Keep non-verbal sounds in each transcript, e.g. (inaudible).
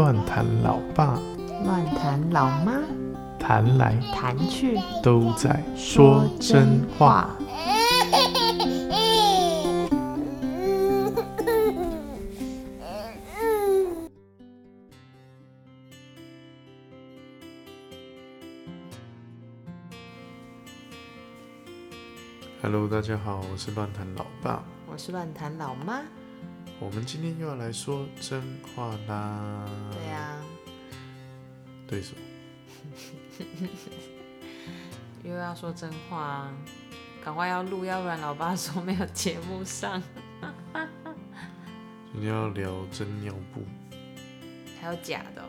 乱谈老爸，乱谈老妈，谈来谈去都在说真话。。Hello，大家好，我是乱谈老爸。我是乱谈老妈。我们今天又要来说真话啦。对呀、对什么？(laughs) 又要说真话，赶快要录，要不然老爸说没有节目上。(laughs) 今天要聊真尿布，还有假的哦、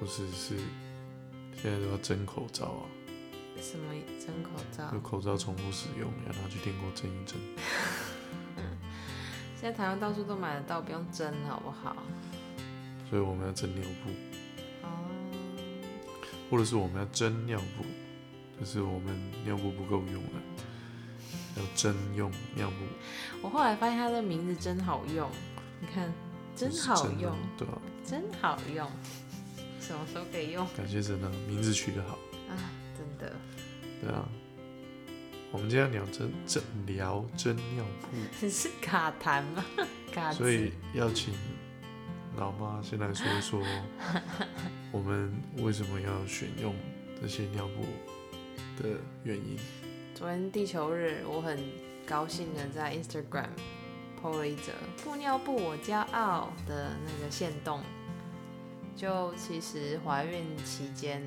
或是是现在都要真口罩啊？什么真口罩有？口罩重复使用，要拿去订购真一真。(laughs) 现在台湾到处都买得到，不用蒸好不好？所以我们要蒸尿布，哦，或者是我们要蒸尿布，就是我们尿布不够用了，要真用尿布。我后来发现它的名字真好用，你看，真好用，对啊，真好用，什么时候可以用感谢神啊，名字取得好，啊，真的。对啊。我们今天要聊真真聊真尿布，你 (laughs) 是卡痰吗？卡所以要请老妈先来说一说，我们为什么要选用这些尿布的原因。昨天地球日，我很高兴的在 Instagram PO 了一则“布尿布我骄傲”的那个线动。就其实怀孕期间，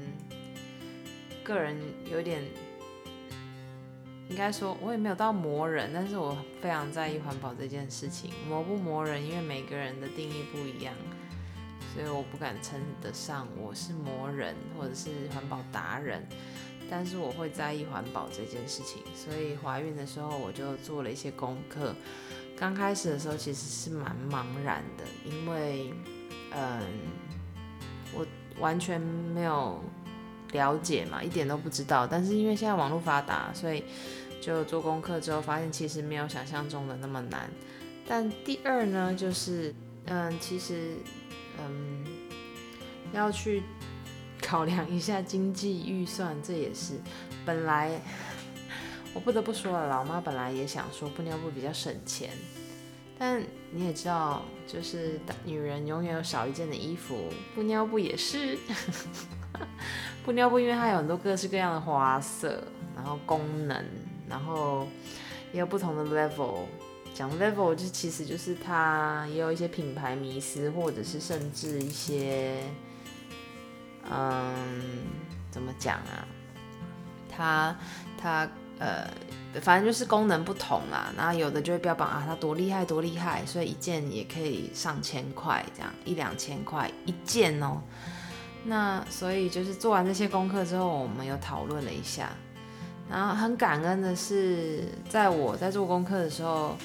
个人有点，应该说我也没有到磨人，但是我非常在意环保这件事情。磨不磨人，因为每个人的定义不一样，所以我不敢称得上我是磨人或者是环保达人。但是我会在意环保这件事情，所以怀孕的时候我就做了一些功课。刚开始的时候其实是蛮茫然的，因为嗯，我完全没有了解嘛，一点都不知道。但是因为现在网络发达，所以就做功课之后发现其实没有想象中的那么难。但第二呢，就是嗯，其实嗯要去考量一下经济预算，这也是本来我不得不说了，老妈本来也想说布尿布比较省钱，但你也知道，就是女人永远有少一件的衣服，布尿布也是。布尿布因为它有很多各式各样的花色，然后功能，然后也有不同的 level。讲 level 就其实就是它也有一些品牌迷思，或者是甚至一些。嗯，怎么讲啊？它它呃，反正就是功能不同啦。然后有的就会标榜啊，它多厉害多厉害，所以一件也可以上千块，这样一两千块一件哦。那所以就是做完这些功课之后，我们有讨论了一下。然后很感恩的是，在我在做功课的时候，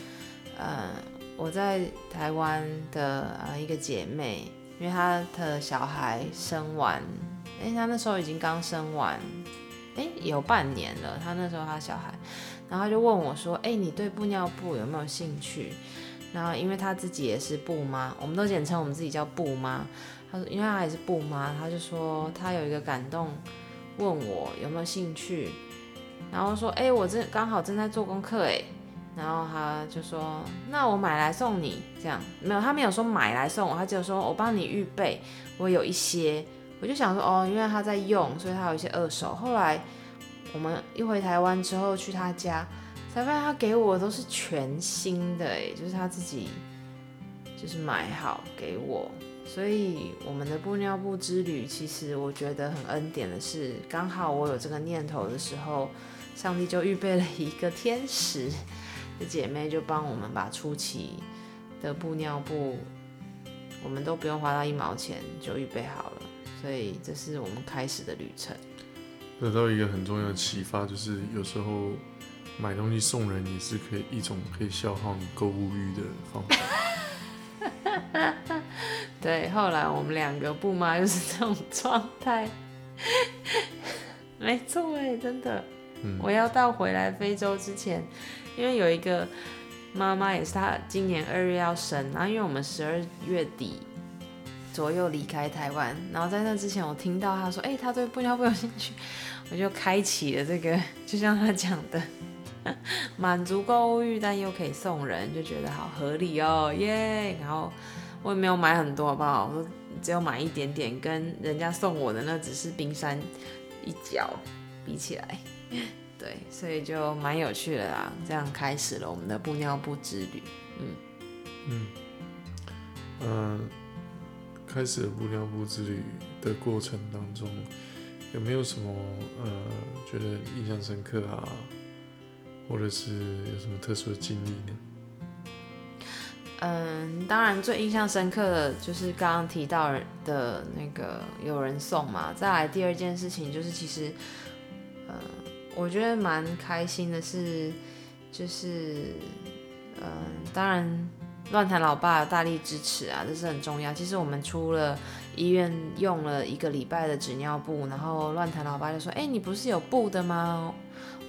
呃，我在台湾的呃一个姐妹。因为她的小孩生完，哎，她那时候已经刚生完，哎，有半年了。她那时候她小孩，然后就问我说：“哎，你对布尿布有没有兴趣？”然后因为她自己也是布妈，我们都简称我们自己叫布妈。他说，因为他也是布妈，他就说他有一个感动，问我有没有兴趣，然后说：“哎，我正刚好正在做功课，哎。”然后他就说：“那我买来送你，这样没有，他没有说买来送我，他只有说我帮你预备，我有一些。”我就想说：“哦，因为他在用，所以他有一些二手。”后来我们一回台湾之后去他家，才发现他给我都是全新的，哎，就是他自己就是买好给我。所以我们的布尿布之旅，其实我觉得很恩典的是，刚好我有这个念头的时候，上帝就预备了一个天使。的姐妹就帮我们把初期的布尿布，我们都不用花到一毛钱就预备好了，所以这是我们开始的旅程。得到一个很重要的启发，就是有时候买东西送人也是可以一种可以消耗你购物欲的方法。(laughs) 对，后来我们两个不妈就是这种状态，(laughs) 没错哎，真的。嗯，我要到回来非洲之前，因为有一个妈妈也是她今年二月要生，然后因为我们十二月底左右离开台湾。然后在那之前，我听到她说，哎、他对布尿布有兴趣，(laughs) 我就开启了这个，就像他讲的，(laughs) 满足购物欲，但又可以送人，就觉得好合理哦，耶！然后我也没有买很多，好不好？我只有买一点点，跟人家送我的那只是冰山一角比起来，(laughs) 对，所以就蛮有趣的啦。这样开始了我们的布尿布之旅。嗯，呃，开始布尿布之旅的过程当中，有没有什么呃觉得印象深刻啊，或者是有什么特殊的经历呢？嗯，当然最印象深刻的就是刚刚提到的那个有人送嘛。再来第二件事情就是，其实，嗯，我觉得蛮开心的是，就是，嗯，当然乱谈老爸大力支持啊，这是很重要。其实我们出了医院用了一个礼拜的纸尿布，然后乱谈老爸就说：“哎、你不是有布的吗？”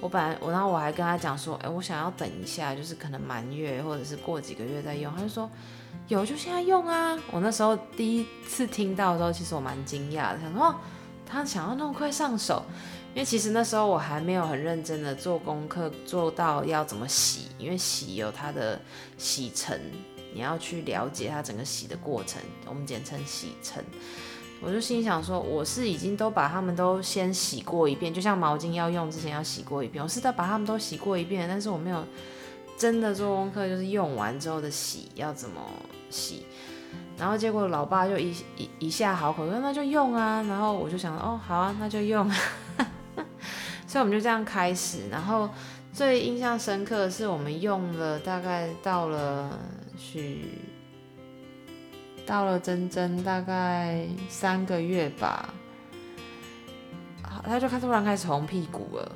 我本来我，然后我还跟他讲说，哎、我想要等一下，就是可能满月或者是过几个月再用。他就说有就现在用啊。我那时候第一次听到的时候，其实我蛮惊讶的，想说，他想要那么快上手，因为其实那时候我还没有很认真的做功课，做到要怎么洗，因为洗有它的洗程，你要去了解它整个洗的过程，我们简称洗程。我就心想说，我是已经都把它们都先洗过一遍，就像毛巾要用之前要洗过一遍，我是在把它们都洗过一遍，但是我没有真的做功课，就是用完之后的洗要怎么洗。然后结果老爸就一一一下好口说那就用啊，然后我就想哦好啊那就用，(laughs) 所以我们就这样开始。然后最印象深刻的是我们用了大概到了许到了真真大概三个月吧，他就开突然开始红屁股了，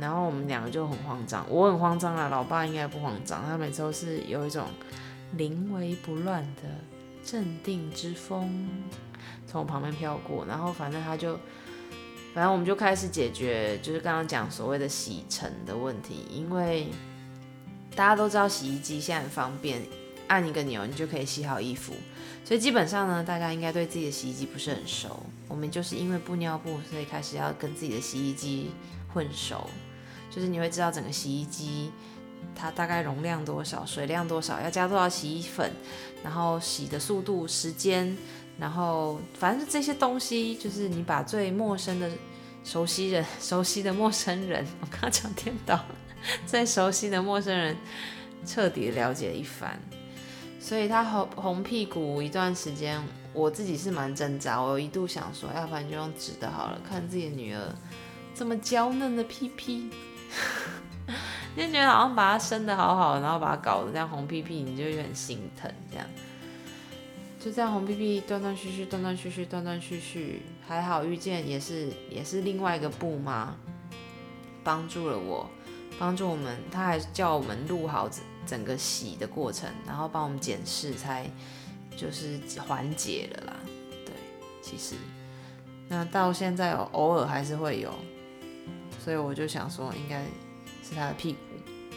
然后我们两个就很慌张，我很慌张啊，老爸应该不慌张，他每次都是有一种临危不乱的镇定之风从我旁边飘过，然后反正他就，反正我们就开始解决，就是刚刚讲所谓的洗尘的问题，因为大家都知道洗衣机现在很方便，按一个钮你就可以洗好衣服，所以基本上呢，大家应该对自己的洗衣机不是很熟。我们就是因为布尿布，所以开始要跟自己的洗衣机混熟，就是你会知道整个洗衣机它大概容量多少、水量多少，要加多少洗衣粉，然后洗的速度、时间，然后反正这些东西，就是你把最陌生的熟悉人、熟悉的陌生人，(laughs) 我刚刚讲颠倒，最熟悉的陌生人彻底了解一番。所以他红红屁股一段时间，我自己是蛮挣扎。我一度想说，要不然就用纸的好了，看自己的女儿这么娇嫩的屁屁，就觉得好像把它生的好好，然后把它搞得这样红屁屁，你就有点心疼。这样就这样红屁屁断断续续，断断续续，断断续续，还好遇见也是也是另外一个布妈帮助了我，帮助我们，他还叫我们录好整个洗的过程，然后帮我们检视，才就是缓解了啦。对，其实那到现在偶尔还是会有，所以我就想说，应该是他的屁股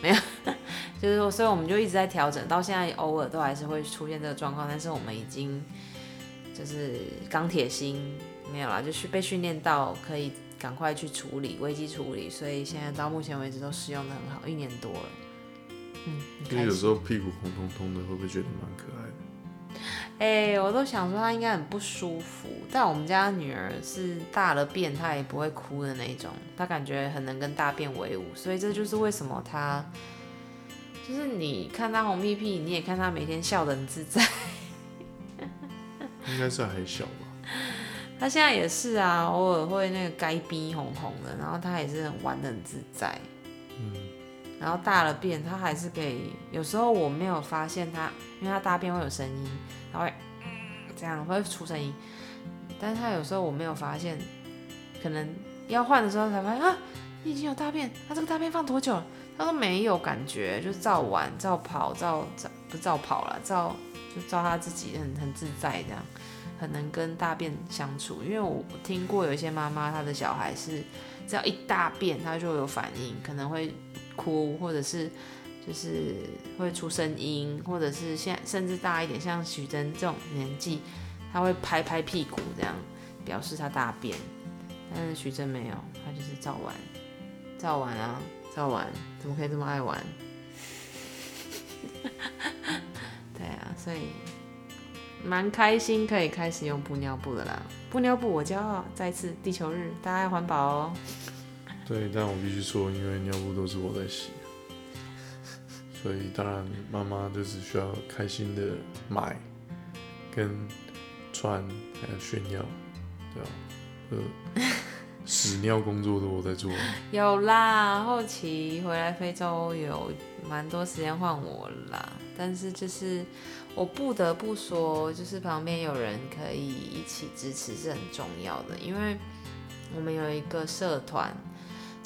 没有，(laughs) 就是说，所以我们就一直在调整，到现在偶尔都还是会出现这个状况，但是我们已经就是钢铁心没有啦，就是被训练到可以赶快去处理危机处理，所以现在到目前为止都使用的很好，一年多了。嗯，很因为有时候屁股红彤彤的，会不会觉得蛮可爱的？哎、我都想说她应该很不舒服，但我们家女儿是大了便她也不会哭的那种，她感觉很能跟大便为伍，所以这就是为什么她，就是你看她红屁屁，你也看她每天笑得很自在，(laughs) 应该是还小吧。她现在也是啊，偶尔会那个该逼红红的，然后她也是很玩得很自在，嗯，然后大了便他还是可以，有时候我没有发现他，因为他大便会有声音，她会、这样会出声音，但是他有时候我没有发现，可能要换的时候才发现啊，你已经有大便，他这个大便放多久了？他都没有感觉，就照玩、照跑、照照不照跑了，照就照他自己很很自在这样，很能跟大便相处。因为我听过有一些妈妈，她的小孩是只要一大便，他就有反应，可能会哭，或者是就是会出声音，或者是现甚至大一点，像许真这种年纪，他会拍拍屁股这样表示他大便，但是徐峥没有，他就是照玩，照玩啊，照玩，怎么可以这么爱玩？对啊，所以蛮开心可以开始用布尿布的啦。布尿布我骄傲，再次地球日，大家爱环保哦。对，但我必须说，因为尿布都是我在洗，所以当然妈妈就只需要开心的买跟穿，还有炫耀，对吧？呃，屎尿工作都我在做。(laughs) 有啦，后期回来非洲有蛮多时间换我啦，但是就是我不得不说，就是旁边有人可以一起支持是很重要的，因为我们有一个社团。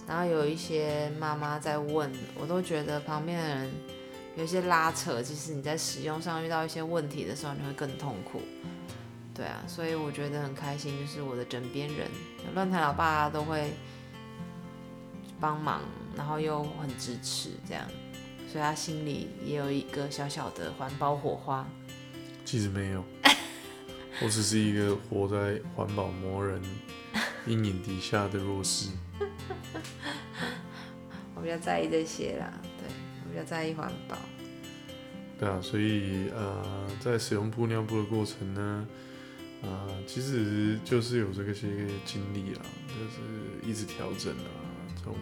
然后有一些妈妈在问，我都觉得旁边的人有一些拉扯，其实你在使用上遇到一些问题的时候，你会更痛苦。对啊，所以我觉得很开心，就是我的枕边人，乱谈老爸都会帮忙，然后又很支持，这样，所以他心里也有一个小小的环保火花。其实没有，我只是一个活在环保魔人阴影底下的弱势。(laughs) 我比较在意这些啦，对我比较在意环保。对啊，所以呃，在使用布尿布的过程呢，呃，其实就是有这个些经历啦，就是一直调整啊，从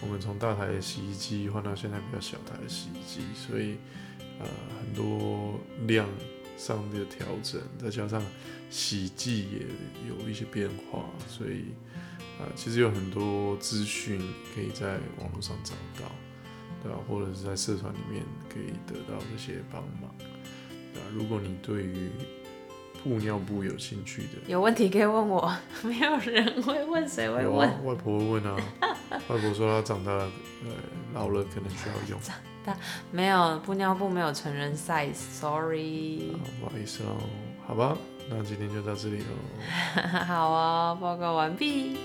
我们从大台的洗衣机换到现在比较小台的洗衣机，所以呃很多量上的调整，再加上洗剂也有一些变化，所以。啊，其实有很多资讯可以在网络上找到，对吧？或者是在社团里面可以得到这些帮忙，对吧？如果你对于布尿布有兴趣的，有问题可以问我，(laughs) 没有人会问，谁会问？外婆会问啊，(laughs) 外婆说她长大了，呃，老了可能需要用。长大没有布尿布没有成人 size，sorry。不好意思哦，好吧，那今天就到这里喽。(laughs) 好啊，报告完毕。